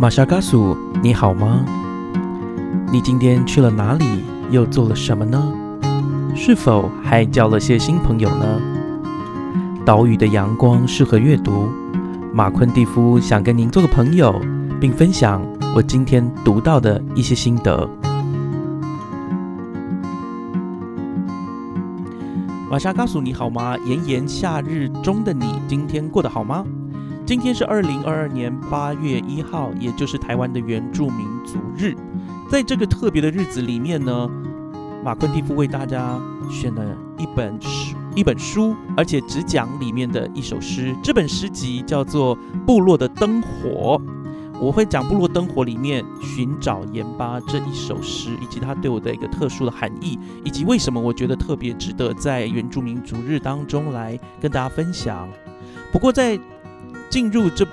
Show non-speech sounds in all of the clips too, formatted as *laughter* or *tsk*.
马沙嘎苏，你好吗？你今天去了哪里？又做了什么呢？是否还交了些新朋友呢？岛屿的阳光适合阅读。马昆蒂夫想跟您做个朋友，并分享我今天读到的一些心得。马沙嘎苏，你好吗？炎炎夏日中的你，今天过得好吗？今天是二零二二年八月一号，也就是台湾的原住民族日。在这个特别的日子里面呢，马昆蒂夫为大家选了一本书，一本书，而且只讲里面的一首诗。这本诗集叫做《部落的灯火》。我会讲《部落灯火》里面寻找盐巴这一首诗，以及它对我的一个特殊的含义，以及为什么我觉得特别值得在原住民族日当中来跟大家分享。不过在进入这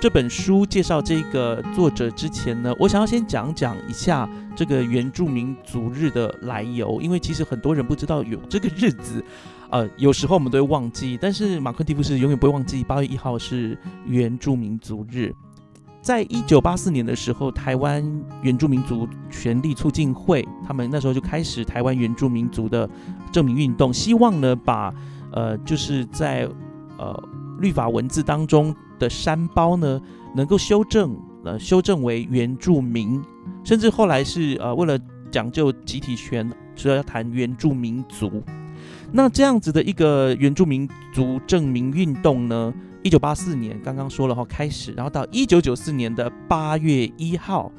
这本书介绍这个作者之前呢，我想要先讲讲一下这个原住民族日的来由，因为其实很多人不知道有这个日子，呃，有时候我们都会忘记，但是马克蒂夫是永远不会忘记，八月一号是原住民族日。在一九八四年的时候，台湾原住民族权利促进会，他们那时候就开始台湾原住民族的证明运动，希望呢把呃就是在呃律法文字当中的山包呢能够修正，呃修正为原住民，甚至后来是呃为了讲究集体权，所以要谈原住民族。那这样子的一个原住民族证明运动呢？一九八四年刚刚说了哈开始，然后到一九九四年的八月一号，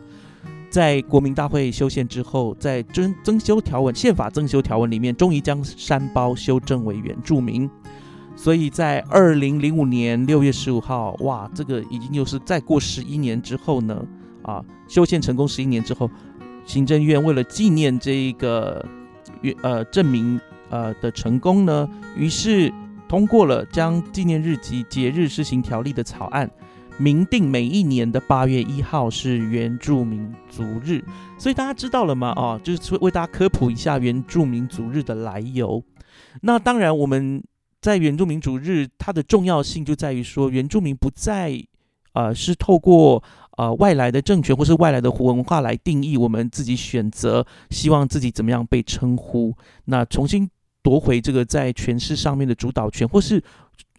在国民大会修宪之后，在增增修条文宪法增修条文里面，终于将山包修正为原住民。所以在二零零五年六月十五号，哇，这个已经又是再过十一年之后呢，啊，修宪成功十一年之后，行政院为了纪念这一个呃证明呃的成功呢，于是。通过了将纪念日及节日施行条例的草案，明定每一年的八月一号是原住民族日。所以大家知道了吗？哦，就是为大家科普一下原住民族日的来由。那当然，我们在原住民族日它的重要性就在于说，原住民不再呃是透过呃外来的政权或是外来的文化来定义我们自己选择希望自己怎么样被称呼。那重新。夺回这个在诠释上面的主导权，或是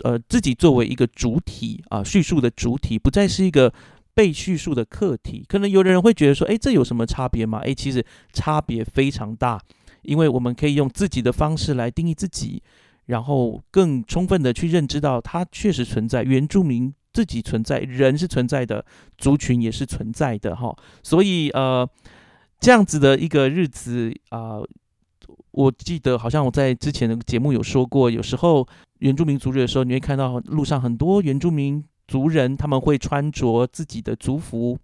呃自己作为一个主体啊叙述的主体，不再是一个被叙述的客体。可能有的人会觉得说，哎，这有什么差别吗？哎，其实差别非常大，因为我们可以用自己的方式来定义自己，然后更充分的去认知到它确实存在，原住民自己存在，人是存在的，族群也是存在的哈。所以呃这样子的一个日子啊。我记得好像我在之前的节目有说过，有时候原住民族日的时候，你会看到路上很多原住民族人，他们会穿着自己的族服。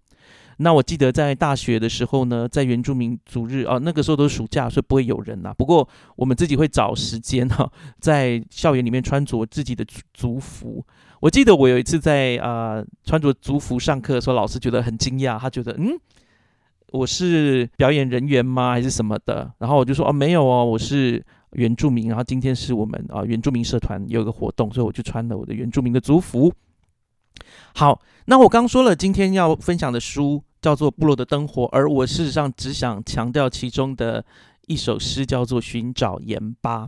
那我记得在大学的时候呢，在原住民族日哦，那个时候都是暑假，所以不会有人呐。不过我们自己会找时间哈，*laughs* 在校园里面穿着自己的族服。我记得我有一次在啊穿着族服上课的时候，老师觉得很惊讶，他觉得嗯。我是表演人员吗，还是什么的？然后我就说哦，没有哦，我是原住民。然后今天是我们啊原住民社团有一个活动，所以我就穿了我的原住民的族服。好，那我刚说了，今天要分享的书叫做《部落的灯火》，而我事实上只想强调其中的一首诗，叫做《寻找盐巴》。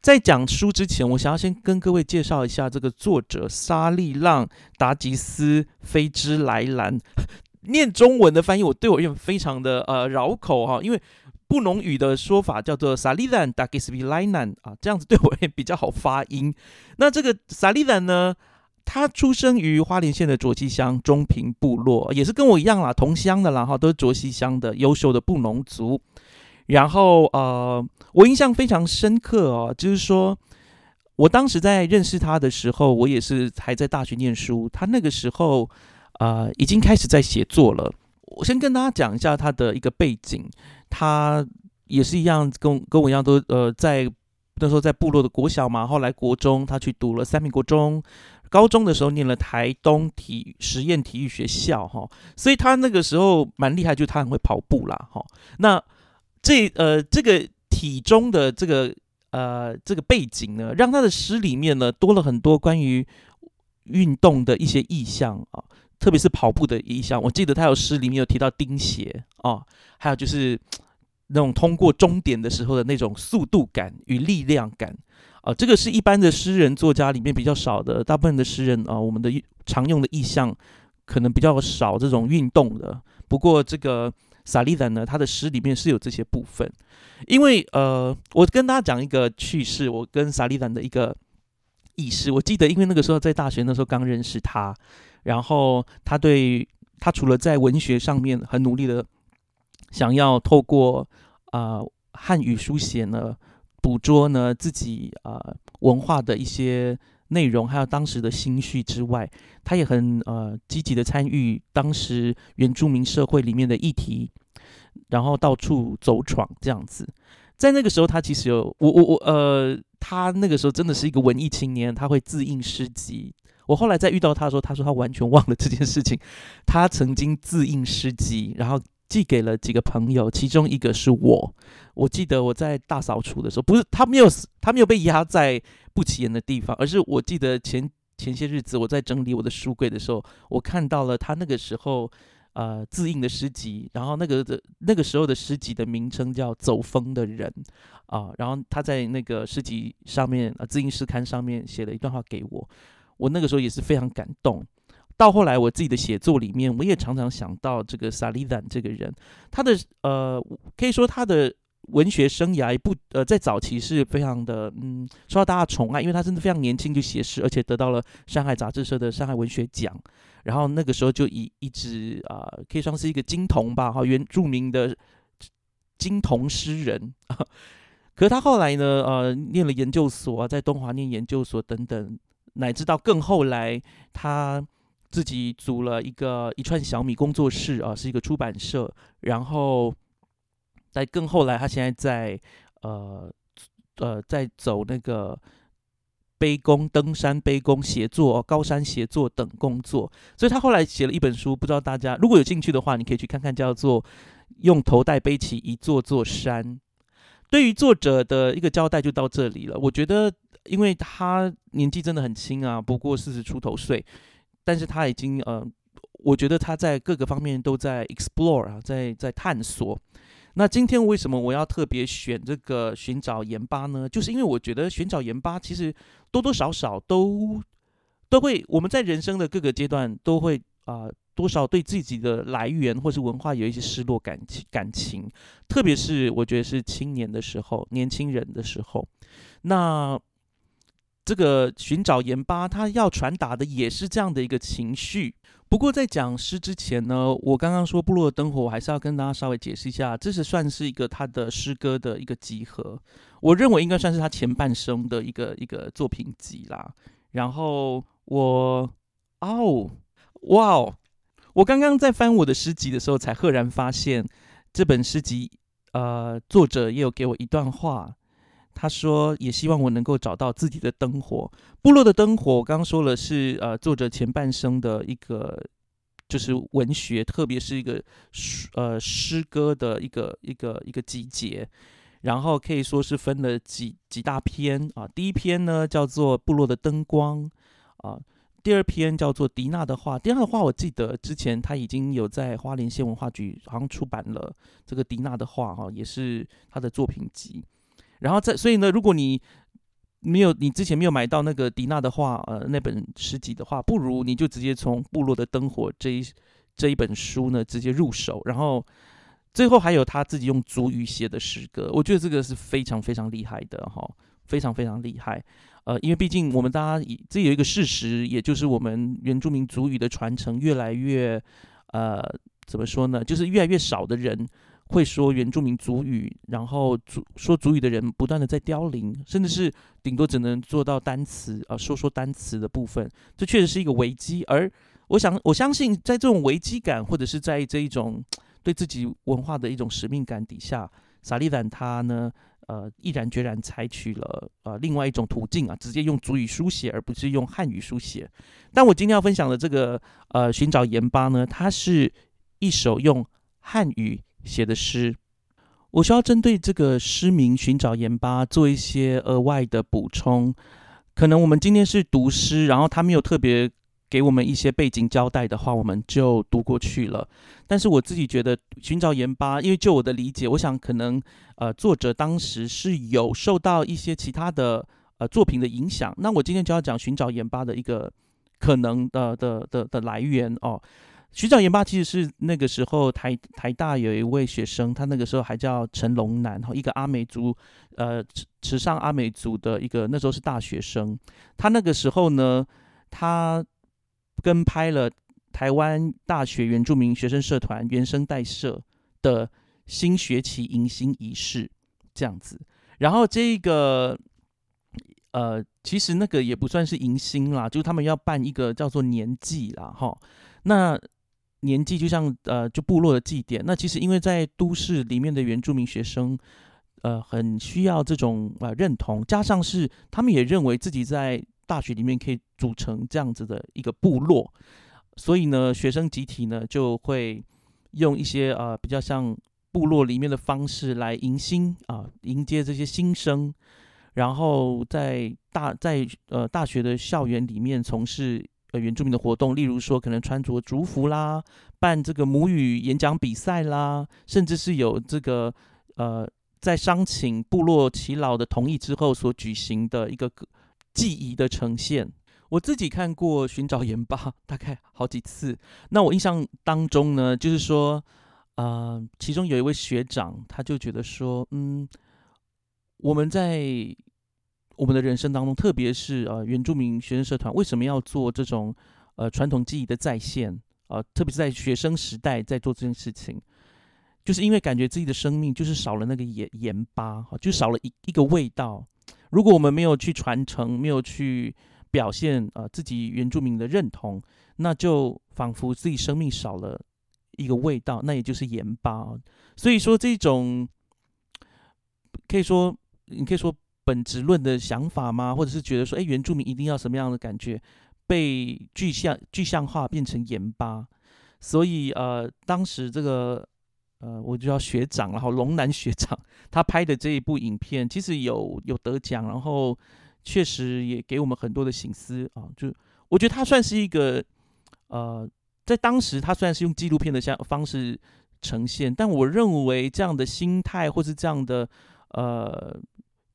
在讲书之前，我想要先跟各位介绍一下这个作者沙利浪达吉斯菲兹莱兰。*laughs* 念中文的翻译，我对我而言非常的呃绕口哈，因为布农语的说法叫做萨利兰达吉斯比莱兰啊，这样子对我也比较好发音。那这个萨利兰呢，他出生于花莲县的卓溪乡中平部落，也是跟我一样啦，同乡的啦哈，都是卓溪乡的优秀的布农族。然后呃，我印象非常深刻哦，就是说我当时在认识他的时候，我也是还在大学念书，他那个时候。啊，已经开始在写作了。我先跟大家讲一下他的一个背景，他也是一样，跟跟我一样，都呃在那时候在部落的国小嘛，后来国中他去读了三民国中，高中的时候念了台东体实验体育学校哈，所以他那个时候蛮厉害，就他很会跑步啦哈。那这呃这个体中的这个呃这个背景呢，让他的诗里面呢多了很多关于运动的一些意象啊。特别是跑步的意象。我记得他有诗里面有提到钉鞋啊，还有就是那种通过终点的时候的那种速度感与力量感啊，这个是一般的诗人作家里面比较少的。大部分的诗人啊，我们的常用的意象可能比较少这种运动的。不过这个萨利兰呢，他的诗里面是有这些部分。因为呃，我跟大家讲一个趣事，我跟萨利兰的一个意识。我记得，因为那个时候在大学那时候刚认识他。然后他对他除了在文学上面很努力的想要透过啊汉语书写呢捕捉呢自己啊文化的一些内容，还有当时的心绪之外，他也很呃积极的参与当时原住民社会里面的议题，然后到处走闯这样子。在那个时候，他其实有我我我呃，他那个时候真的是一个文艺青年，他会自印诗集。我后来再遇到他的时候，他说他完全忘了这件事情。他曾经自印诗集，然后寄给了几个朋友，其中一个是我。我记得我在大扫除的时候，不是他没有他没有被压在不起眼的地方，而是我记得前前些日子我在整理我的书柜的时候，我看到了他那个时候呃自印的诗集，然后那个的那个时候的诗集的名称叫《走风的人》啊，然后他在那个诗集上面啊自印诗刊上面写了一段话给我。我那个时候也是非常感动，到后来我自己的写作里面，我也常常想到这个萨利兰这个人，他的呃，可以说他的文学生涯不呃，在早期是非常的嗯，受到大家宠爱，因为他真的非常年轻就写诗，而且得到了上海杂志社的上海文学奖，然后那个时候就以一直啊，可以算是一个金童吧，哈，原著名的金童诗人。*laughs* 可是他后来呢，呃，念了研究所，在东华念研究所等等。乃至到更后来，他自己组了一个一串小米工作室啊，是一个出版社。然后在更后来，他现在在呃呃在走那个背弓、登山背工、写作、高山写作等工作。所以他后来写了一本书，不知道大家如果有兴趣的话，你可以去看看，叫做《用头带背起一座座山》。对于作者的一个交代就到这里了。我觉得。因为他年纪真的很轻啊，不过四十出头岁，但是他已经呃，我觉得他在各个方面都在 explore 啊，在在探索。那今天为什么我要特别选这个寻找盐巴呢？就是因为我觉得寻找盐巴其实多多少少都都会，我们在人生的各个阶段都会啊，多少对自己的来源或是文化有一些失落感情感情，特别是我觉得是青年的时候，年轻人的时候，那。这个寻找盐巴，他要传达的也是这样的一个情绪。不过在讲诗之前呢，我刚刚说部落的灯火，我还是要跟大家稍微解释一下，这是算是一个他的诗歌的一个集合。我认为应该算是他前半生的一个一个作品集啦。然后我哦，哇哦，我刚刚在翻我的诗集的时候，才赫然发现这本诗集，呃，作者也有给我一段话。他说：“也希望我能够找到自己的灯火。部落的灯火，我刚刚说了是呃，作者前半生的一个就是文学，特别是一个诗呃诗歌的一个一个一个集结。然后可以说是分了几几大篇啊。第一篇呢叫做《部落的灯光》啊，第二篇叫做《迪娜的话》。迪娜的话，我记得之前他已经有在花莲县文化局好像出版了这个迪娜的话哈，也是他的作品集。”然后在，所以呢，如果你没有你之前没有买到那个迪娜的话，呃，那本诗集的话，不如你就直接从《部落的灯火》这一这一本书呢直接入手。然后最后还有他自己用族语写的诗歌，我觉得这个是非常非常厉害的哈，非常非常厉害。呃，因为毕竟我们大家这有一个事实，也就是我们原住民族语的传承越来越呃，怎么说呢？就是越来越少的人。会说原住民族语，然后族说族语的人不断的在凋零，甚至是顶多只能做到单词啊，说说单词的部分，这确实是一个危机。而我想，我相信在这种危机感，或者是在这一种对自己文化的一种使命感底下，萨利兰他呢，呃，毅然决然采取了呃另外一种途径啊，直接用族语书写，而不是用汉语书写。但我今天要分享的这个呃寻找盐巴呢，它是一首用汉语。写的诗，我需要针对这个诗名寻找盐巴做一些额外的补充。可能我们今天是读诗，然后他没有特别给我们一些背景交代的话，我们就读过去了。但是我自己觉得，寻找盐巴，因为就我的理解，我想可能呃作者当时是有受到一些其他的呃作品的影响。那我今天就要讲寻找盐巴的一个可能的的的的来源哦。寻找盐巴其实是那个时候台台大有一位学生，他那个时候还叫陈龙南，一个阿美族，呃，池池上阿美族的一个那时候是大学生。他那个时候呢，他跟拍了台湾大学原住民学生社团原生代社的新学期迎新仪式这样子。然后这个，呃，其实那个也不算是迎新啦，就是他们要办一个叫做年祭啦，哈，那。年纪就像呃，就部落的祭典。那其实因为在都市里面的原住民学生，呃，很需要这种呃认同，加上是他们也认为自己在大学里面可以组成这样子的一个部落，所以呢，学生集体呢就会用一些呃比较像部落里面的方式来迎新啊，迎接这些新生，然后在大在呃大学的校园里面从事。呃，原住民的活动，例如说可能穿着族服啦，办这个母语演讲比赛啦，甚至是有这个呃，在商请部落耆老的同意之后所举行的一个记忆的呈现。我自己看过《寻找盐巴》，大概好几次。那我印象当中呢，就是说，呃，其中有一位学长，他就觉得说，嗯，我们在。我们的人生当中，特别是呃原住民学生社团，为什么要做这种呃传统记忆的再现啊？特别是在学生时代在做这件事情，就是因为感觉自己的生命就是少了那个盐盐巴，就少了一一个味道。如果我们没有去传承，没有去表现呃自己原住民的认同，那就仿佛自己生命少了一个味道，那也就是盐巴。所以说这种可以说，你可以说。本质论的想法吗？或者是觉得说，哎，原住民一定要什么样的感觉，被具象具象化变成盐巴？所以呃，当时这个呃，我就叫学长，然后龙南学长，他拍的这一部影片，其实有有得奖，然后确实也给我们很多的醒思啊。就我觉得他算是一个呃，在当时他虽然是用纪录片的像方式呈现，但我认为这样的心态或是这样的呃。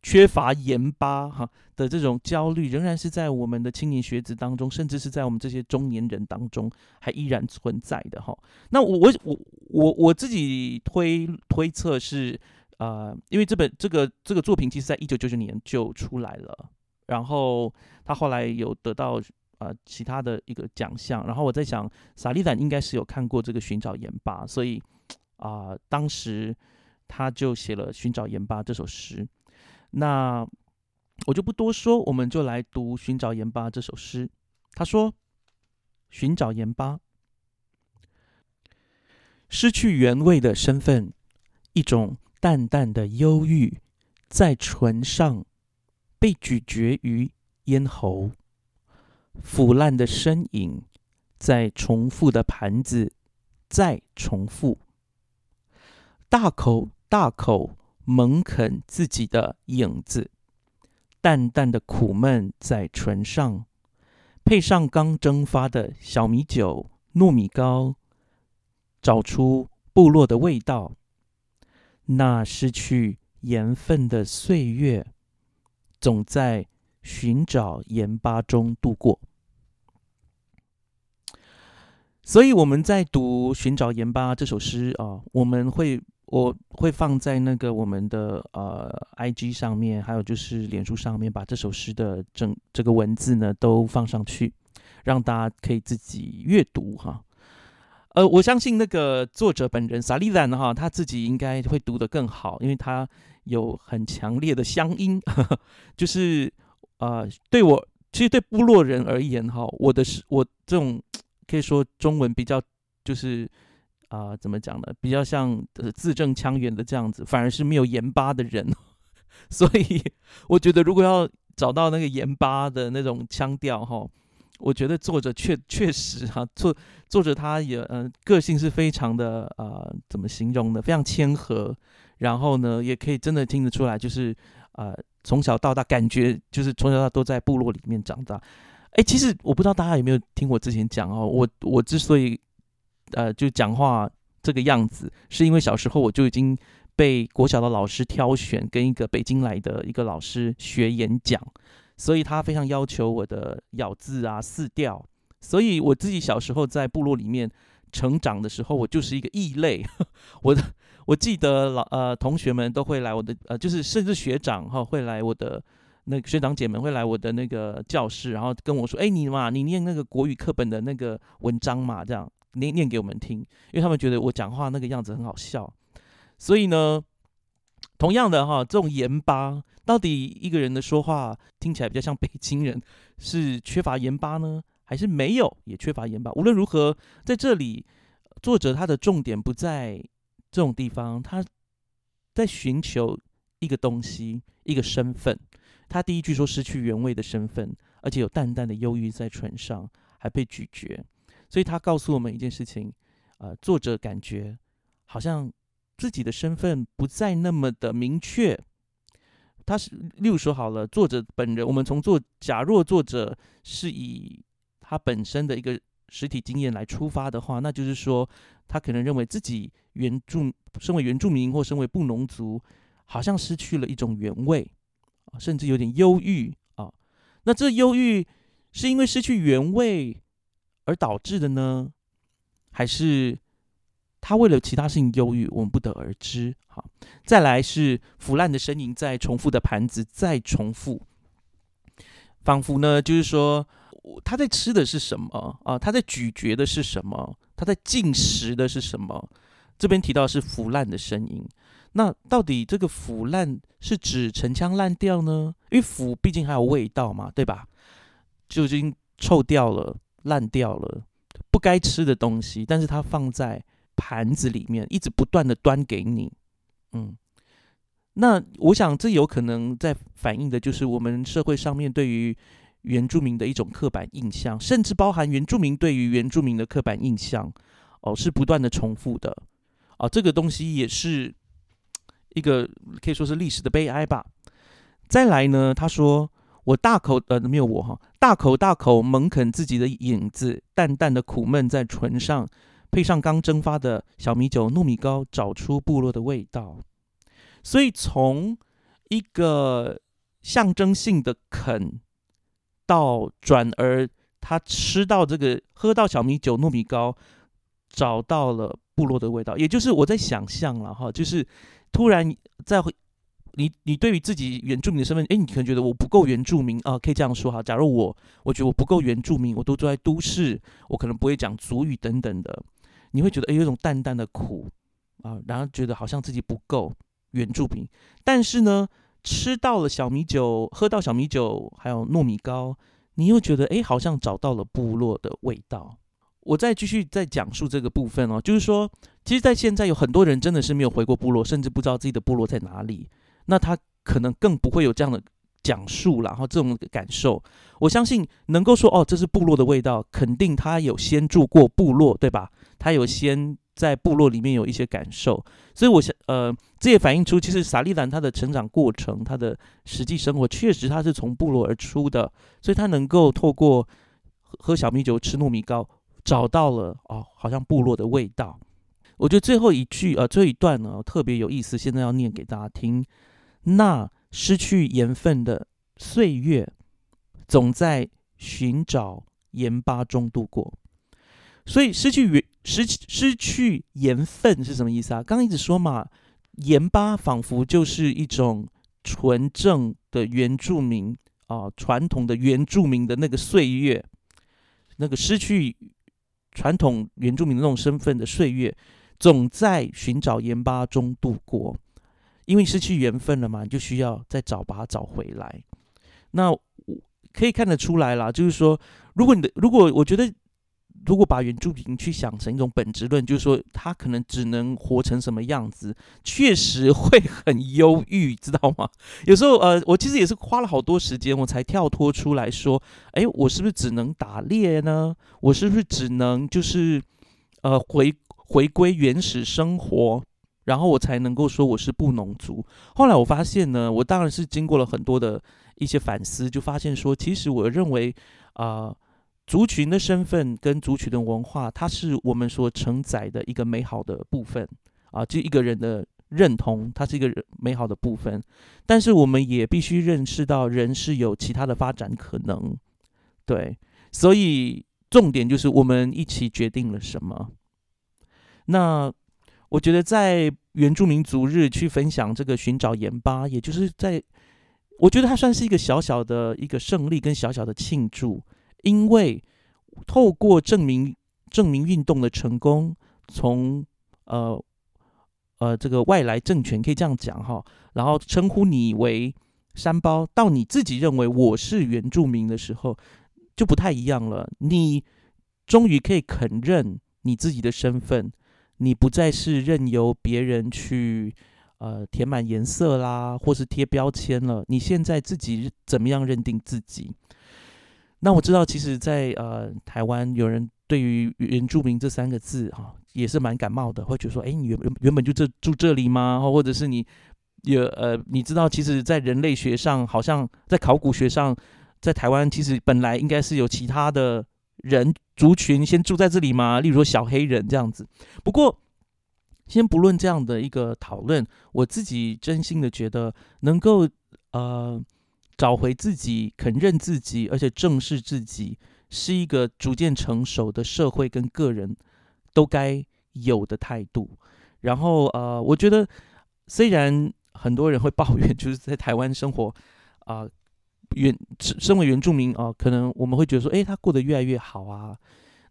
缺乏盐巴哈的这种焦虑，仍然是在我们的青年学子当中，甚至是在我们这些中年人当中，还依然存在的哈。那我我我我我自己推推测是，呃，因为这本这个这个作品，其实在一九九九年就出来了，然后他后来有得到呃其他的一个奖项，然后我在想，萨利坦应该是有看过这个《寻找盐巴》，所以啊，当时他就写了《寻找盐巴》这首诗。那我就不多说，我们就来读《寻找盐巴》这首诗。他说：“寻找盐巴，失去原味的身份，一种淡淡的忧郁在唇上，被咀嚼于咽喉，腐烂的身影在重复的盘子再重复，大口大口。”猛啃自己的影子，淡淡的苦闷在唇上，配上刚蒸发的小米酒、糯米糕，找出部落的味道。那失去盐分的岁月，总在寻找盐巴中度过。所以我们在读《寻找盐巴》这首诗啊，我们会。我会放在那个我们的呃 I G 上面，还有就是脸书上面，把这首诗的整这个文字呢都放上去，让大家可以自己阅读哈。呃，我相信那个作者本人萨利兰哈，他自己应该会读得更好，因为他有很强烈的乡音，*laughs* 就是呃，对我其实对部落人而言哈，我的是我这种 *tsk* 可以说中文比较就是。啊，怎么讲呢？比较像呃字正腔圆的这样子，反而是没有盐巴的人。*laughs* 所以我觉得，如果要找到那个盐巴的那种腔调哈，我觉得作者确确实哈，作作者他也呃个性是非常的呃，怎么形容呢？非常谦和，然后呢，也可以真的听得出来，就是呃从小到大感觉就是从小到大都在部落里面长大。哎，其实我不知道大家有没有听我之前讲哦，我我之所以呃就讲话这个样子，是因为小时候我就已经被国小的老师挑选，跟一个北京来的一个老师学演讲，所以他非常要求我的咬字啊、四调，所以我自己小时候在部落里面成长的时候，我就是一个异类。*laughs* 我的我记得老呃同学们都会来我的呃，就是甚至学长哈会来我的。那个学长姐们会来我的那个教室，然后跟我说：“哎，你嘛，你念那个国语课本的那个文章嘛，这样念念给我们听。”因为他们觉得我讲话那个样子很好笑。所以呢，同样的哈，这种盐巴，到底一个人的说话听起来比较像北京人，是缺乏盐巴呢，还是没有也缺乏盐巴？无论如何，在这里，作者他的重点不在这种地方，他在寻求一个东西，一个身份。他第一句说失去原味的身份，而且有淡淡的忧郁在唇上，还被咀嚼。所以他告诉我们一件事情：，呃，作者感觉好像自己的身份不再那么的明确。他是，例如说好了，作者本人，我们从作，假若作者是以他本身的一个实体经验来出发的话，那就是说，他可能认为自己原住，身为原住民或身为布农族，好像失去了一种原味。甚至有点忧郁啊，那这忧郁是因为失去原味而导致的呢，还是他为了其他事情忧郁？我们不得而知。好，再来是腐烂的身影在重复的盘子再重复，仿佛呢，就是说他在吃的是什么啊？他在咀嚼的是什么？他在进食的是什么？这边提到是腐烂的声音。那到底这个腐烂是指陈腔烂调呢？因为腐毕竟还有味道嘛，对吧？就已经臭掉了、烂掉了，不该吃的东西，但是它放在盘子里面，一直不断的端给你。嗯，那我想这有可能在反映的就是我们社会上面对于原住民的一种刻板印象，甚至包含原住民对于原住民的刻板印象，哦，是不断的重复的。啊，这个东西也是。一个可以说是历史的悲哀吧。再来呢，他说：“我大口呃没有我哈，大口大口猛啃自己的影子，淡淡的苦闷在唇上，配上刚蒸发的小米酒、糯米糕，找出部落的味道。所以从一个象征性的啃，到转而他吃到这个喝到小米酒、糯米糕，找到了部落的味道。也就是我在想象了哈，就是。突然再会，你你对于自己原住民的身份，哎，你可能觉得我不够原住民啊，可以这样说哈。假如我我觉得我不够原住民，我都住在都市，我可能不会讲族语等等的，你会觉得哎有一种淡淡的苦啊，然后觉得好像自己不够原住民。但是呢，吃到了小米酒，喝到小米酒，还有糯米糕，你又觉得哎好像找到了部落的味道。我再继续再讲述这个部分哦，就是说，其实，在现在有很多人真的是没有回过部落，甚至不知道自己的部落在哪里。那他可能更不会有这样的讲述然后这种感受。我相信能够说哦，这是部落的味道，肯定他有先住过部落，对吧？他有先在部落里面有一些感受，所以我想，呃，这也反映出其实萨利兰他的成长过程，他的实际生活确实他是从部落而出的，所以他能够透过喝小米酒、吃糯米糕。找到了哦，好像部落的味道。我觉得最后一句呃，这一段呢特别有意思，现在要念给大家听。那失去盐分的岁月，总在寻找盐巴中度过。所以失去原失失去盐分是什么意思啊？刚刚一直说嘛，盐巴仿佛就是一种纯正的原住民啊，传统的原住民的那个岁月，那个失去。传统原住民那种身份的岁月，总在寻找盐巴中度过，因为失去缘分了嘛，你就需要再找把它找回来。那我可以看得出来啦，就是说，如果你的，如果我觉得。如果把原住民去想成一种本质论，就是说他可能只能活成什么样子，确实会很忧郁，知道吗？*laughs* 有时候，呃，我其实也是花了好多时间，我才跳脱出来说，哎，我是不是只能打猎呢？我是不是只能就是，呃，回回归原始生活，然后我才能够说我是布农族？后来我发现呢，我当然是经过了很多的一些反思，就发现说，其实我认为。啊，族群的身份跟族群的文化，它是我们所承载的一个美好的部分啊，就一个人的认同，它是一个美好的部分。但是我们也必须认识到，人是有其他的发展可能。对，所以重点就是我们一起决定了什么。那我觉得在原住民族日去分享这个寻找盐巴，也就是在，我觉得它算是一个小小的一个胜利跟小小的庆祝，因为透过证明证明运动的成功，从呃呃这个外来政权可以这样讲哈，然后称呼你为山包，到你自己认为我是原住民的时候。就不太一样了。你终于可以肯认你自己的身份，你不再是任由别人去呃填满颜色啦，或是贴标签了。你现在自己怎么样认定自己？那我知道，其实，在呃台湾，有人对于原住民这三个字哈，也是蛮感冒的，会觉得说，哎，你原原本就这住这里吗？或者是你有呃，你知道，其实，在人类学上，好像在考古学上。在台湾，其实本来应该是有其他的人族群先住在这里嘛，例如说小黑人这样子。不过，先不论这样的一个讨论，我自己真心的觉得，能够呃找回自己、肯认自己，而且正视自己，是一个逐渐成熟的社会跟个人都该有的态度。然后呃，我觉得虽然很多人会抱怨，就是在台湾生活啊。原身为原住民啊，可能我们会觉得说，哎，他过得越来越好啊。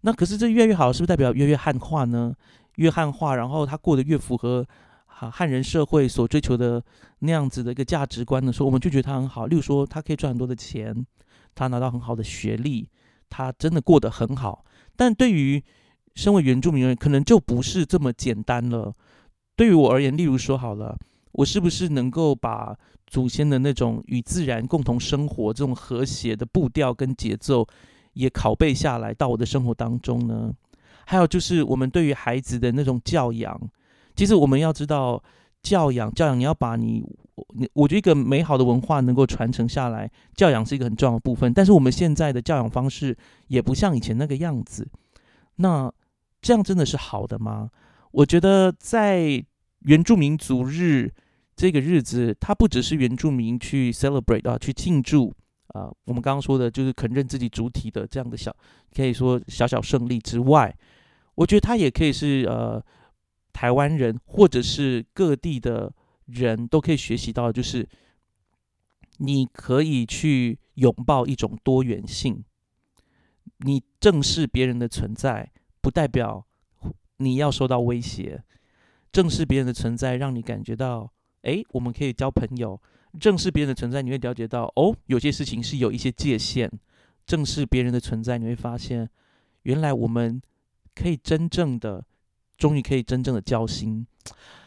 那可是这越来越好，是不是代表越越汉化呢？越汉化，然后他过得越符合汉汉人社会所追求的那样子的一个价值观的时候，我们就觉得他很好。例如说，他可以赚很多的钱，他拿到很好的学历，他真的过得很好。但对于身为原住民人，可能就不是这么简单了。对于我而言，例如说好了。我是不是能够把祖先的那种与自然共同生活这种和谐的步调跟节奏也拷贝下来到我的生活当中呢？还有就是我们对于孩子的那种教养，其实我们要知道教养，教养你要把你，你我觉得一个美好的文化能够传承下来，教养是一个很重要的部分。但是我们现在的教养方式也不像以前那个样子，那这样真的是好的吗？我觉得在。原住民族日这个日子，它不只是原住民去 celebrate 啊，去庆祝啊，我们刚刚说的就是肯认自己主体的这样的小，可以说小小胜利之外，我觉得它也可以是呃台湾人或者是各地的人都可以学习到，就是你可以去拥抱一种多元性，你正视别人的存在，不代表你要受到威胁。正视别人的存在，让你感觉到，哎，我们可以交朋友。正视别人的存在，你会了解到，哦，有些事情是有一些界限。正视别人的存在，你会发现，原来我们可以真正的，终于可以真正的交心。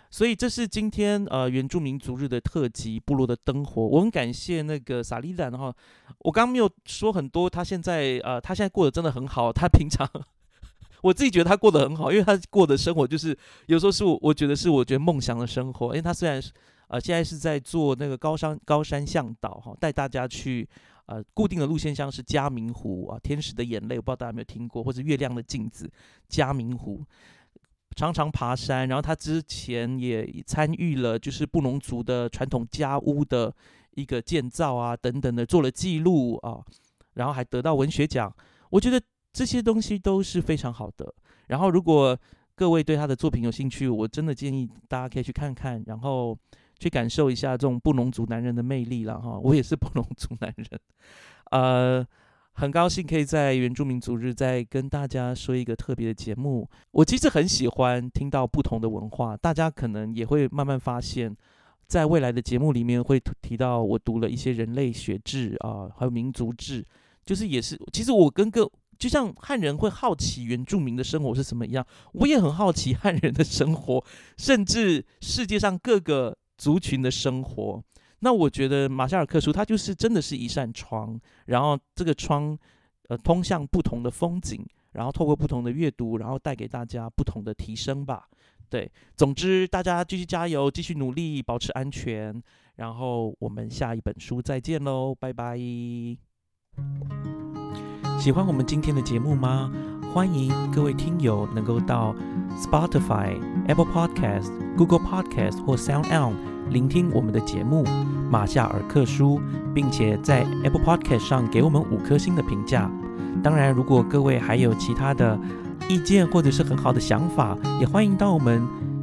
所以，这是今天呃原住民族日的特辑部落的灯火。我很感谢那个萨利兰哈，我刚刚没有说很多，他现在呃，他现在过得真的很好，他平常。我自己觉得他过得很好，因为他过的生活就是有时候是我我觉得是我觉得梦想的生活。因为他虽然是呃现在是在做那个高山高山向导哈，带大家去呃固定的路线，像是嘉明湖啊、天使的眼泪，我不知道大家有没有听过，或者月亮的镜子、嘉明湖，常常爬山。然后他之前也参与了就是布农族的传统家屋的一个建造啊等等的，做了记录啊，然后还得到文学奖。我觉得。这些东西都是非常好的。然后，如果各位对他的作品有兴趣，我真的建议大家可以去看看，然后去感受一下这种布农族男人的魅力了哈。我也是布农族男人，呃，很高兴可以在原住民族日再跟大家说一个特别的节目。我其实很喜欢听到不同的文化，大家可能也会慢慢发现，在未来的节目里面会提到我读了一些人类学志啊，还有民族志，就是也是，其实我跟各就像汉人会好奇原住民的生活是什么一样，我也很好奇汉人的生活，*laughs* 甚至世界上各个族群的生活。那我觉得马夏尔克书它就是真的是一扇窗，然后这个窗呃通向不同的风景，然后透过不同的阅读，然后带给大家不同的提升吧。对，总之大家继续加油，继续努力，保持安全，然后我们下一本书再见喽，拜拜。喜欢我们今天的节目吗？欢迎各位听友能够到 Spotify、Apple Podcast、Google Podcast 或 Sound On 聆听我们的节目《马夏尔克书》，并且在 Apple Podcast 上给我们五颗星的评价。当然，如果各位还有其他的意见或者是很好的想法，也欢迎到我们